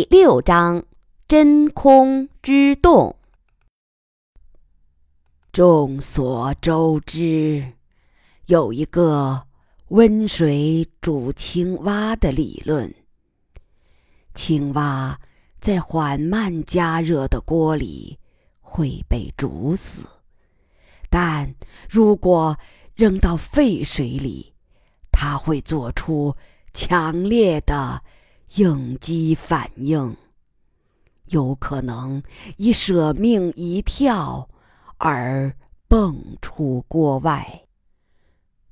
第六章：真空之洞。众所周知，有一个温水煮青蛙的理论。青蛙在缓慢加热的锅里会被煮死，但如果扔到沸水里，它会做出强烈的。应激反应有可能以舍命一跳而蹦出锅外。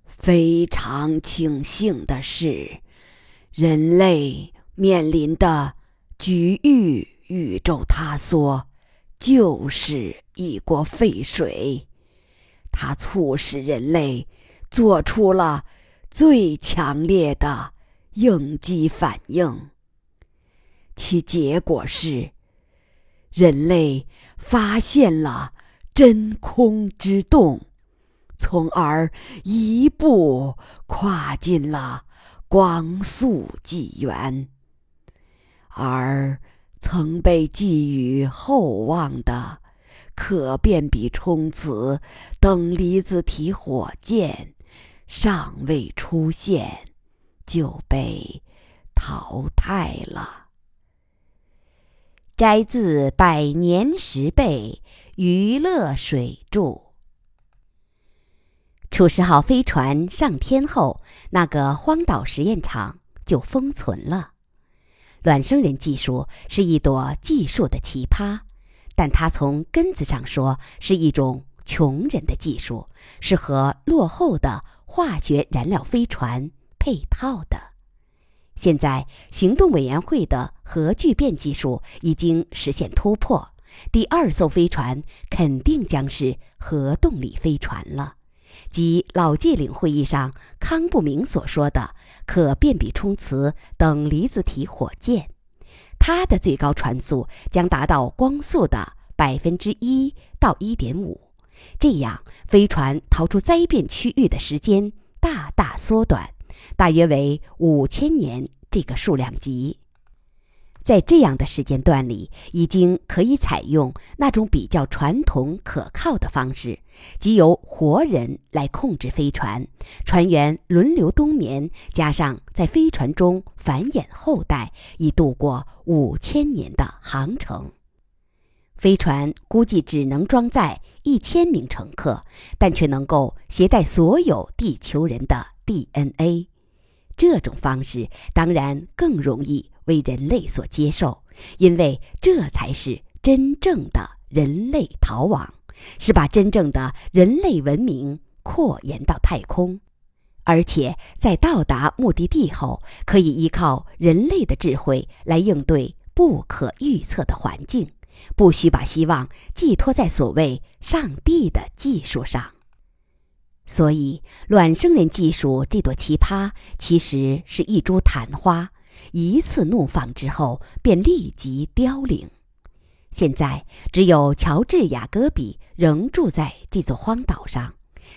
非常庆幸的是，人类面临的局域宇宙塌缩就是一锅沸水，它促使人类做出了最强烈的。应激反应，其结果是，人类发现了真空之洞，从而一步跨进了光速纪元。而曾被寄予厚望的可变比冲磁等离子体火箭，尚未出现。就被淘汰了。摘自《百年十倍娱乐水柱》。楚石号飞船上天后，那个荒岛实验场就封存了。卵生人技术是一朵技术的奇葩，但它从根子上说是一种穷人的技术，是和落后的化学燃料飞船。配套的，现在行动委员会的核聚变技术已经实现突破，第二艘飞船肯定将是核动力飞船了，即老界岭会议上康不明所说的可变比冲磁等离子体火箭，它的最高传速将达到光速的百分之一到一点五，这样飞船逃出灾变区域的时间大大缩短。大约为五千年这个数量级，在这样的时间段里，已经可以采用那种比较传统可靠的方式，即由活人来控制飞船，船员轮流冬眠，加上在飞船中繁衍后代，以度过五千年的航程。飞船估计只能装载一千名乘客，但却能够携带所有地球人的。DNA，这种方式当然更容易为人类所接受，因为这才是真正的人类逃亡，是把真正的人类文明扩延到太空，而且在到达目的地后，可以依靠人类的智慧来应对不可预测的环境，不需把希望寄托在所谓上帝的技术上。所以，卵生人技术这朵奇葩其实是一株昙花，一次怒放之后便立即凋零。现在只有乔治·雅戈比仍住在这座荒岛上。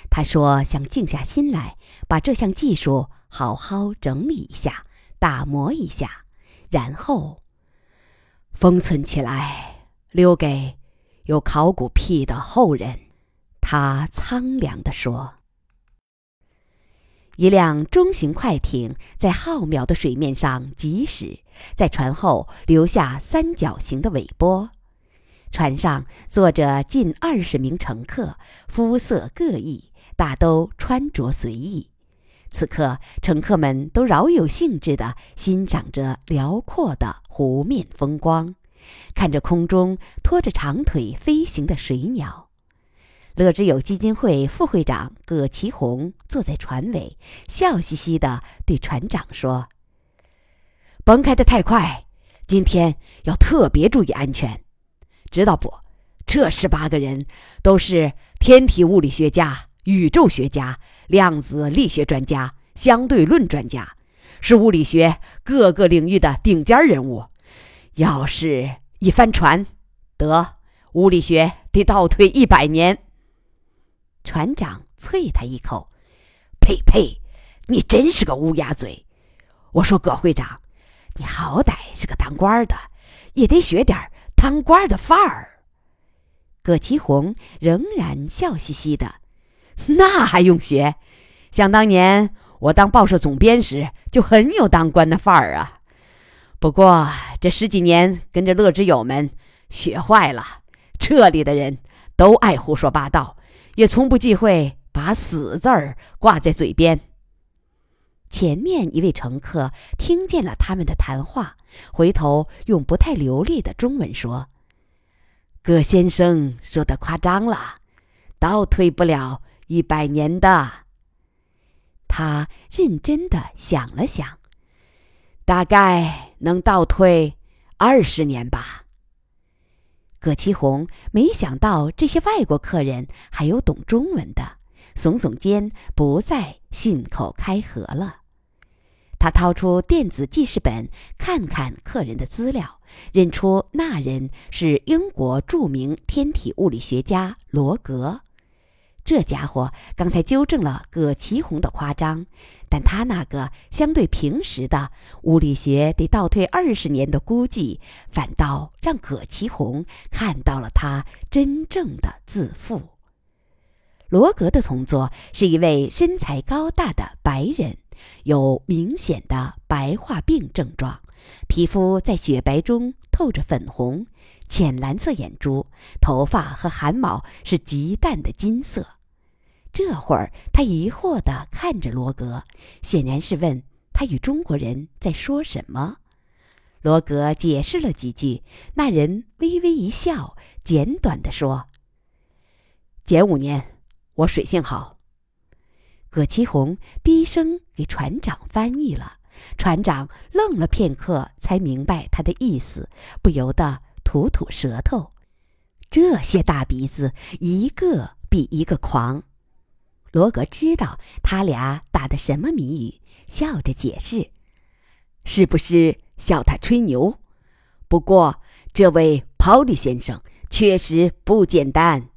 他说：“想静下心来，把这项技术好好整理一下，打磨一下，然后封存起来，留给有考古癖的后人。”他苍凉地说。一辆中型快艇在浩渺的水面上疾驶，在船后留下三角形的尾波。船上坐着近二十名乘客，肤色各异，大都穿着随意。此刻，乘客们都饶有兴致地欣赏着辽阔的湖面风光，看着空中拖着长腿飞行的水鸟。乐之友基金会副会长葛其红坐在船尾，笑嘻嘻地对船长说：“甭开得太快，今天要特别注意安全，知道不？这十八个人都是天体物理学家、宇宙学家、量子力学专家、相对论专家，是物理学各个领域的顶尖人物。要是一翻船，得物理学得倒退一百年。”船长啐他一口：“呸呸！你真是个乌鸦嘴！我说葛会长，你好歹是个当官的，也得学点当官的范儿。葛其红仍然笑嘻嘻的：“那还用学？想当年我当报社总编时，就很有当官的范儿啊。不过这十几年跟着乐之友们学坏了，这里的人都爱胡说八道，也从不忌讳把死字儿挂在嘴边。”前面一位乘客听见了他们的谈话，回头用不太流利的中文说：“葛先生说的夸张了，倒退不了一百年的。”他认真的想了想，大概能倒退二十年吧。葛其红没想到这些外国客人还有懂中文的，耸耸肩，不再信口开河了。他掏出电子记事本，看看客人的资料，认出那人是英国著名天体物理学家罗格。这家伙刚才纠正了葛其红的夸张，但他那个相对平时的物理学得倒退二十年的估计，反倒让葛其红看到了他真正的自负。罗格的同桌是一位身材高大的白人。有明显的白化病症状，皮肤在雪白中透着粉红，浅蓝色眼珠，头发和汗毛是极淡的金色。这会儿，他疑惑地看着罗格，显然是问他与中国人在说什么。罗格解释了几句，那人微微一笑，简短地说：“减五年，我水性好。”葛其红低声给船长翻译了，船长愣了片刻，才明白他的意思，不由得吐吐舌头。这些大鼻子，一个比一个狂。罗格知道他俩打的什么谜语，笑着解释：“是不是笑他吹牛？不过这位 Polly 先生确实不简单，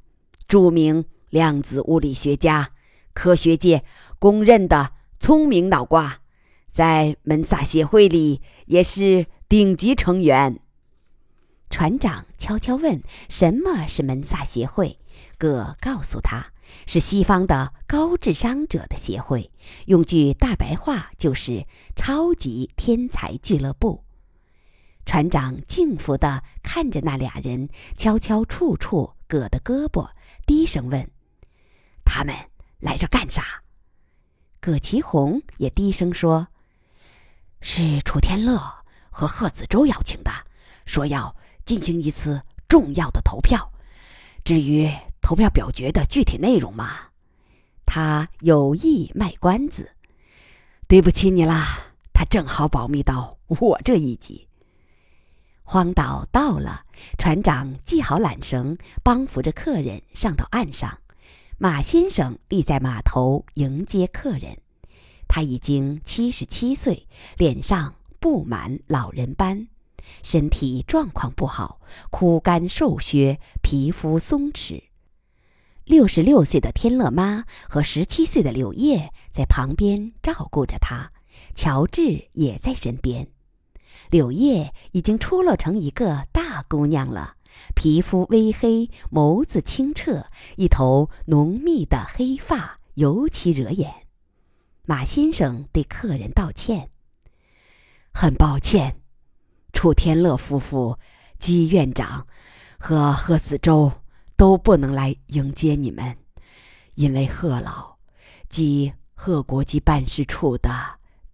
著名量子物理学家。”科学界公认的聪明脑瓜，在门萨协会里也是顶级成员。船长悄悄问：“什么是门萨协会？”葛告诉他：“是西方的高智商者的协会，用句大白话就是超级天才俱乐部。”船长敬服地看着那俩人，悄悄触触葛的胳膊，低声问：“他们？”来这干啥？葛其红也低声说：“是楚天乐和贺子洲邀请的，说要进行一次重要的投票。至于投票表决的具体内容嘛，他有意卖关子。对不起你啦，他正好保密到我这一级。”荒岛到了，船长系好缆绳，帮扶着客人上到岸上。马先生立在码头迎接客人，他已经七十七岁，脸上布满老人斑，身体状况不好，枯干瘦削，皮肤松弛。六十六岁的天乐妈和十七岁的柳叶在旁边照顾着他，乔治也在身边。柳叶已经出落成一个大姑娘了。皮肤微黑，眸子清澈，一头浓密的黑发尤其惹眼。马先生对客人道歉：“很抱歉，楚天乐夫妇、姬院长和贺子洲都不能来迎接你们，因为贺老即贺国际办事处的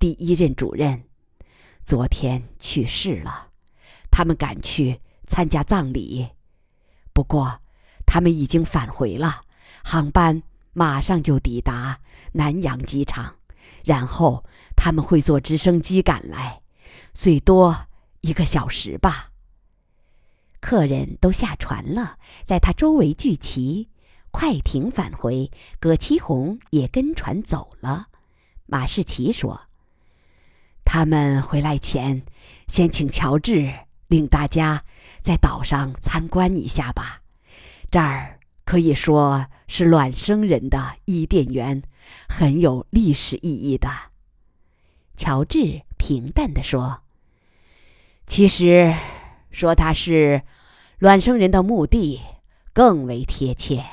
第一任主任昨天去世了，他们赶去。”参加葬礼，不过他们已经返回了，航班马上就抵达南洋机场，然后他们会坐直升机赶来，最多一个小时吧。客人都下船了，在他周围聚齐，快艇返回，葛其红也跟船走了。马世奇说：“他们回来前，先请乔治领大家。”在岛上参观一下吧，这儿可以说是卵生人的伊甸园，很有历史意义的。乔治平淡地说：“其实，说它是卵生人的墓地更为贴切。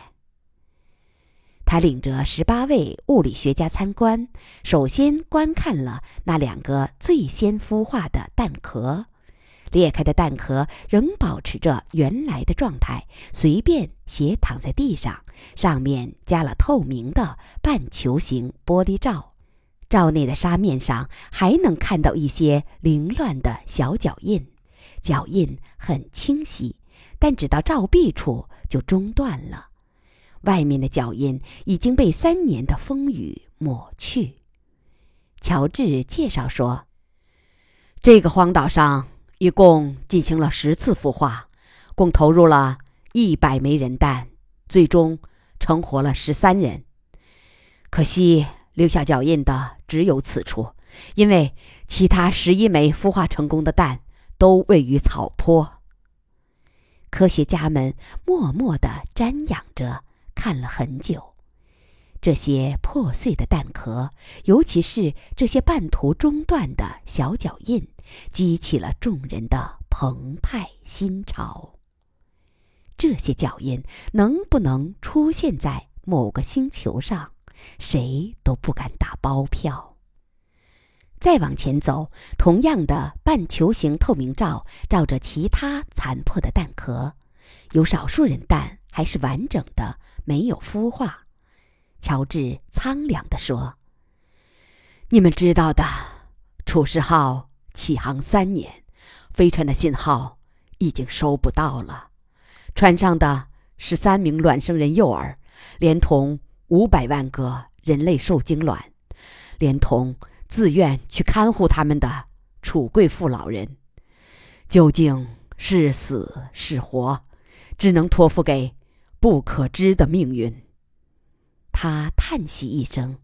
他领着十八位物理学家参观，首先观看了那两个最先孵化的蛋壳。裂开的蛋壳仍保持着原来的状态，随便斜躺在地上，上面加了透明的半球形玻璃罩，罩内的沙面上还能看到一些凌乱的小脚印，脚印很清晰，但只到罩壁处就中断了。外面的脚印已经被三年的风雨抹去。乔治介绍说：“这个荒岛上一共进行了十次孵化，共投入了一百枚人蛋，最终成活了十三人。可惜留下脚印的只有此处，因为其他十一枚孵化成功的蛋都位于草坡。”科学家们默默地瞻仰着。看了很久，这些破碎的蛋壳，尤其是这些半途中断的小脚印，激起了众人的澎湃心潮。这些脚印能不能出现在某个星球上，谁都不敢打包票。再往前走，同样的半球形透明罩罩着其他残破的蛋壳，有少数人蛋还是完整的。没有孵化，乔治苍凉地说：“你们知道的，楚世号起航三年，飞船的信号已经收不到了。船上的十三名卵生人幼儿，连同五百万个人类受精卵，连同自愿去看护他们的楚贵妇老人，究竟是死是活，只能托付给。”不可知的命运。他叹息一声。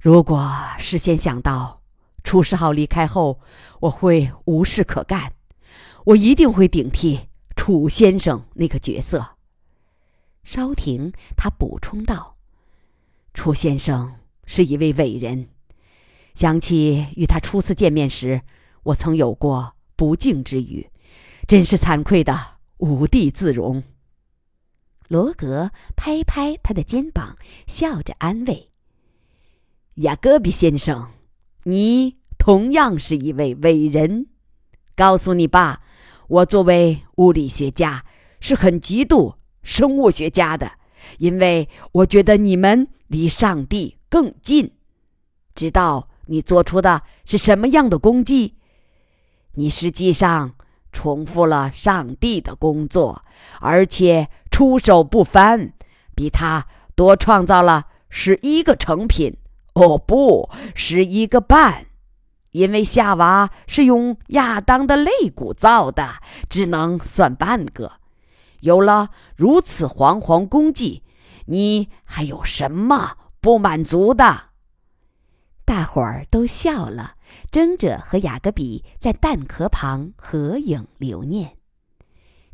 如果事先想到楚世浩离开后我会无事可干，我一定会顶替楚先生那个角色。稍停，他补充道：“楚先生是一位伟人。想起与他初次见面时，我曾有过不敬之语，真是惭愧的无地自容。”罗格拍拍他的肩膀，笑着安慰：“雅各比先生，你同样是一位伟人。告诉你吧，我作为物理学家是很嫉妒生物学家的，因为我觉得你们离上帝更近。知道你做出的是什么样的功绩？你实际上重复了上帝的工作，而且。”出手不凡，比他多创造了十一个成品。哦，不十一个半，因为夏娃是用亚当的肋骨造的，只能算半个。有了如此煌煌功绩，你还有什么不满足的？大伙儿都笑了，争着和雅各比在蛋壳旁合影留念。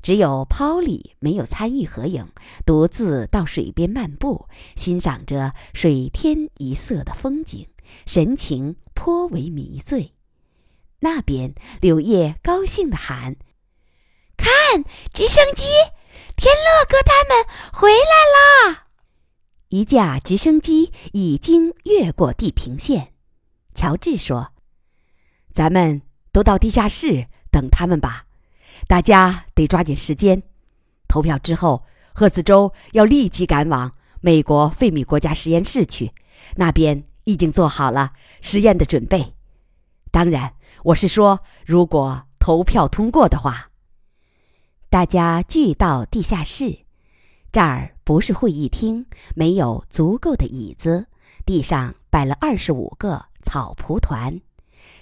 只有抛里没有参与合影，独自到水边漫步，欣赏着水天一色的风景，神情颇为迷醉。那边，柳叶高兴地喊：“看，直升机！天乐哥他们回来啦！”一架直升机已经越过地平线。乔治说：“咱们都到地下室等他们吧。”大家得抓紧时间，投票之后，贺子洲要立即赶往美国费米国家实验室去，那边已经做好了实验的准备。当然，我是说，如果投票通过的话。大家聚到地下室，这儿不是会议厅，没有足够的椅子，地上摆了二十五个草蒲团。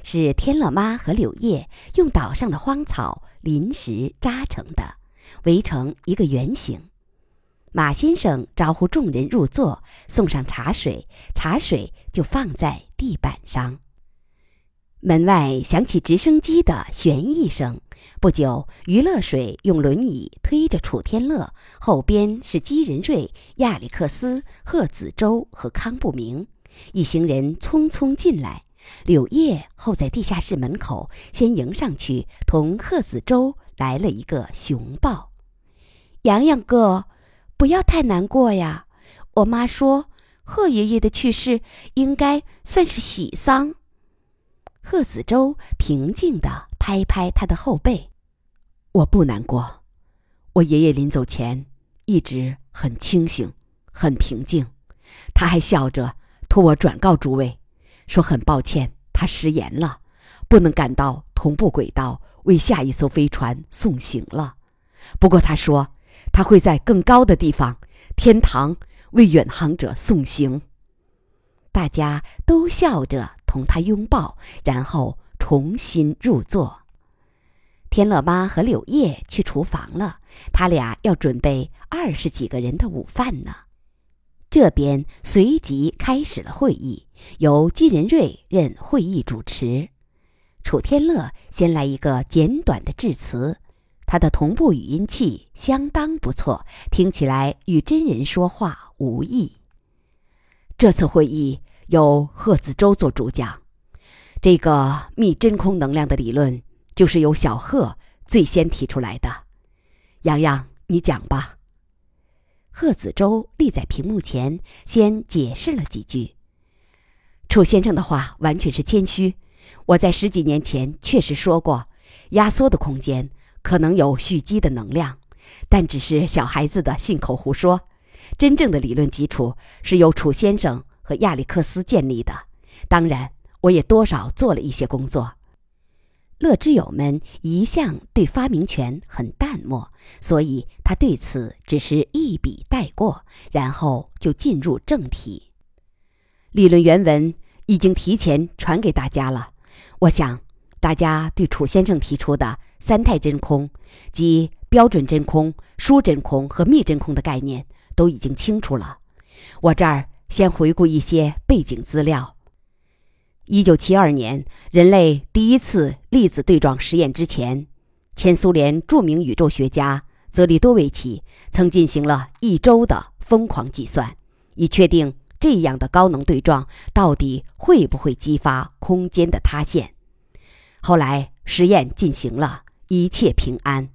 是天乐妈和柳叶用岛上的荒草临时扎成的，围成一个圆形。马先生招呼众人入座，送上茶水，茶水就放在地板上。门外响起直升机的旋翼声。不久，余乐水用轮椅推着楚天乐，后边是姬仁瑞、亚历克斯、贺子洲和康不明，一行人匆匆进来。柳叶候在地下室门口，先迎上去，同贺子洲来了一个熊抱。洋洋哥，不要太难过呀。我妈说，贺爷爷的去世应该算是喜丧。贺子洲平静地拍拍他的后背：“我不难过，我爷爷临走前一直很清醒，很平静。他还笑着托我转告诸位。”说很抱歉，他食言了，不能赶到同步轨道为下一艘飞船送行了。不过他说他会在更高的地方，天堂为远航者送行。大家都笑着同他拥抱，然后重新入座。天乐妈和柳叶去厨房了，他俩要准备二十几个人的午饭呢。这边随即开始了会议，由金仁瑞任会议主持。楚天乐先来一个简短的致辞，他的同步语音器相当不错，听起来与真人说话无异。这次会议由贺子洲做主讲，这个密真空能量的理论就是由小贺最先提出来的。洋洋，你讲吧。贺子洲立在屏幕前，先解释了几句。楚先生的话完全是谦虚。我在十几年前确实说过，压缩的空间可能有蓄积的能量，但只是小孩子的信口胡说。真正的理论基础是由楚先生和亚历克斯建立的。当然，我也多少做了一些工作。乐之友们一向对发明权很淡漠，所以他对此只是一笔带过，然后就进入正题。理论原文已经提前传给大家了，我想大家对楚先生提出的三态真空，即标准真空、疏真空和密真空的概念都已经清楚了。我这儿先回顾一些背景资料。一九七二年，人类第一次粒子对撞实验之前，前苏联著名宇宙学家泽利多维奇曾进行了一周的疯狂计算，以确定这样的高能对撞到底会不会激发空间的塌陷。后来实验进行了，一切平安，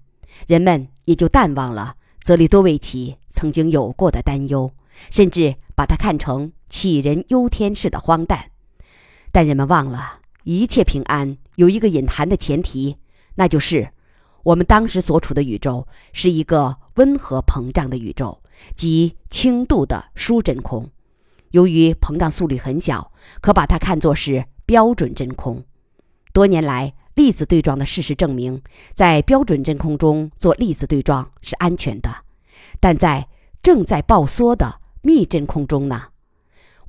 人们也就淡忘了泽利多维奇曾经有过的担忧，甚至把它看成杞人忧天似的荒诞。但人们忘了，一切平安有一个隐含的前提，那就是我们当时所处的宇宙是一个温和膨胀的宇宙，即轻度的疏真空。由于膨胀速率很小，可把它看作是标准真空。多年来，粒子对撞的事实证明，在标准真空中做粒子对撞是安全的，但在正在爆缩的密真空中呢？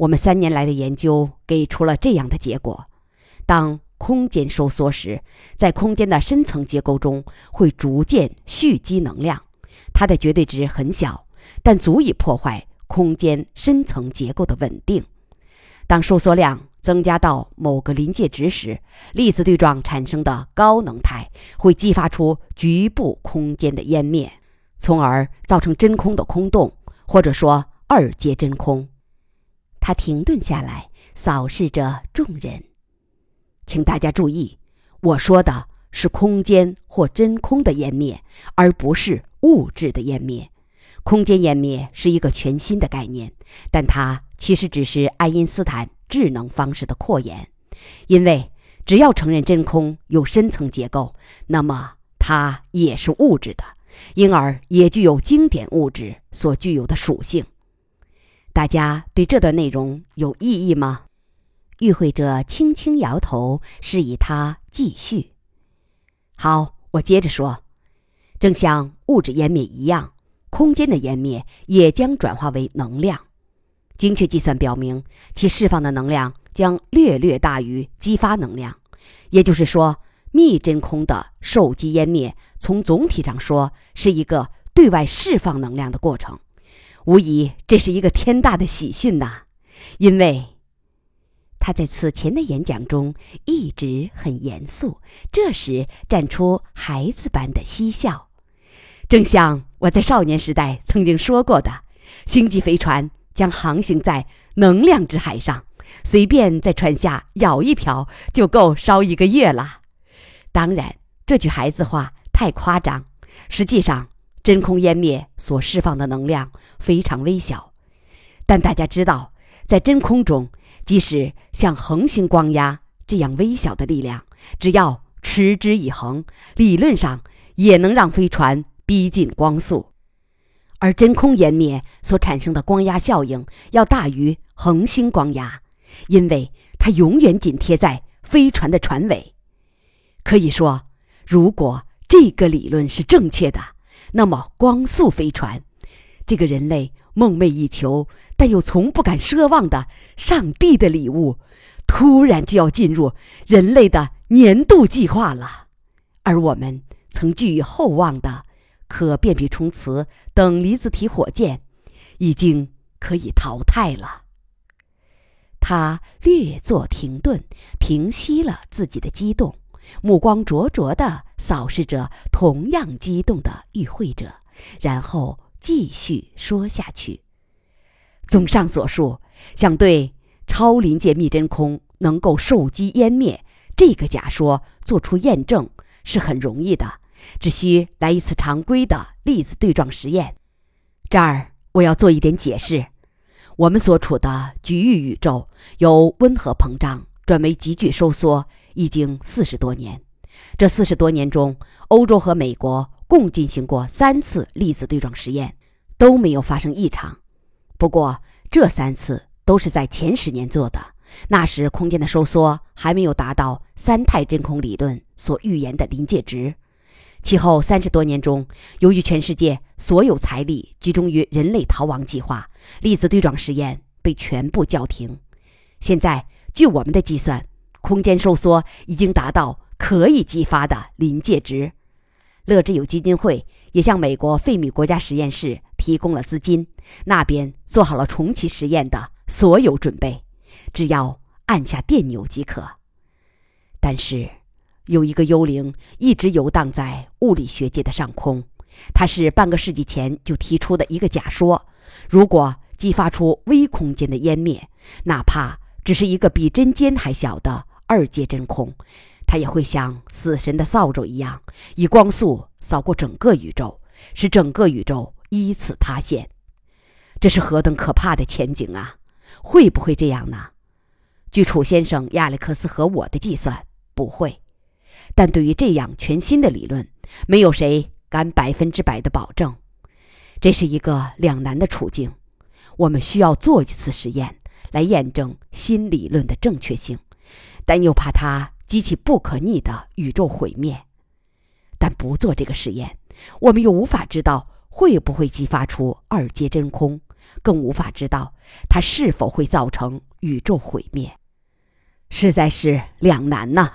我们三年来的研究给出了这样的结果：当空间收缩时，在空间的深层结构中会逐渐蓄积能量，它的绝对值很小，但足以破坏空间深层结构的稳定。当收缩量增加到某个临界值时，粒子对撞产生的高能态会激发出局部空间的湮灭，从而造成真空的空洞，或者说二阶真空。他停顿下来，扫视着众人，请大家注意，我说的是空间或真空的湮灭，而不是物质的湮灭。空间湮灭是一个全新的概念，但它其实只是爱因斯坦智能方式的扩延。因为只要承认真空有深层结构，那么它也是物质的，因而也具有经典物质所具有的属性。大家对这段内容有异议吗？与会者轻轻摇头，示意他继续。好，我接着说，正像物质湮灭一样，空间的湮灭也将转化为能量。精确计算表明，其释放的能量将略略大于激发能量。也就是说，密真空的受激湮灭，从总体上说是一个对外释放能量的过程。无疑，这是一个天大的喜讯呐！因为他在此前的演讲中一直很严肃，这时绽出孩子般的嬉笑。正像我在少年时代曾经说过的，星际飞船将航行在能量之海上，随便在船下舀一瓢就够烧一个月了。当然，这句孩子话太夸张。实际上，真空湮灭所释放的能量非常微小。但大家知道，在真空中，即使像恒星光压这样微小的力量，只要持之以恒，理论上也能让飞船逼近光速。而真空湮灭所产生的光压效应要大于恒星光压，因为它永远紧贴在飞船的船尾。可以说，如果这个理论是正确的，那么光速飞船，这个人类梦寐以求但又从不敢奢望的上帝的礼物，突然就要进入人类的年度计划了。而我们曾寄予厚望的。可变比冲磁等离子体火箭已经可以淘汰了。他略作停顿，平息了自己的激动，目光灼灼地扫视着同样激动的与会者，然后继续说下去。综上所述，想对超临界密真空能够受激湮灭这个假说做出验证是很容易的。只需来一次常规的粒子对撞实验。这儿我要做一点解释：我们所处的局域宇宙由温和膨胀转为急剧收缩，已经四十多年。这四十多年中，欧洲和美国共进行过三次粒子对撞实验，都没有发生异常。不过，这三次都是在前十年做的，那时空间的收缩还没有达到三态真空理论所预言的临界值。其后三十多年中，由于全世界所有财力集中于人类逃亡计划，粒子对撞实验被全部叫停。现在，据我们的计算，空间收缩已经达到可以激发的临界值。乐之友基金会也向美国费米国家实验室提供了资金，那边做好了重启实验的所有准备，只要按下电钮即可。但是。有一个幽灵一直游荡在物理学界的上空，它是半个世纪前就提出的一个假说：如果激发出微空间的湮灭，哪怕只是一个比针尖还小的二阶真空，它也会像死神的扫帚一样，以光速扫过整个宇宙，使整个宇宙依次塌陷。这是何等可怕的前景啊！会不会这样呢？据楚先生、亚历克斯和我的计算，不会。但对于这样全新的理论，没有谁敢百分之百的保证。这是一个两难的处境。我们需要做一次实验来验证新理论的正确性，但又怕它激起不可逆的宇宙毁灭。但不做这个实验，我们又无法知道会不会激发出二阶真空，更无法知道它是否会造成宇宙毁灭。实在是两难呐。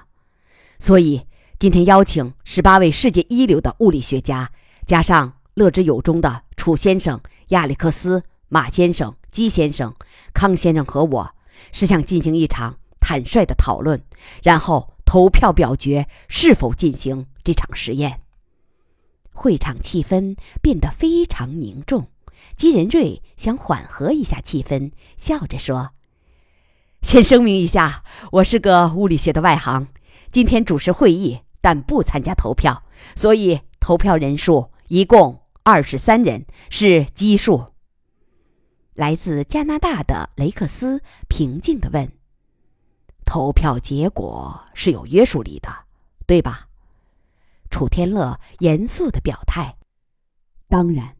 所以，今天邀请十八位世界一流的物理学家，加上乐之友中的楚先生、亚历克斯、马先生、姬先生、康先生和我，是想进行一场坦率的讨论，然后投票表决是否进行这场实验。会场气氛变得非常凝重，基仁瑞想缓和一下气氛，笑着说：“先声明一下，我是个物理学的外行。”今天主持会议，但不参加投票，所以投票人数一共二十三人，是奇数。来自加拿大的雷克斯平静地问：“投票结果是有约束力的，对吧？”楚天乐严肃地表态：“当然，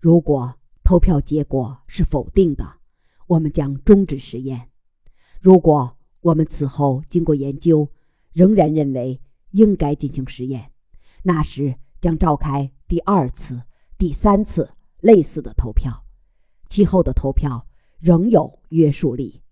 如果投票结果是否定的，我们将终止实验。如果我们此后经过研究，仍然认为应该进行实验，那时将召开第二次、第三次类似的投票，其后的投票仍有约束力。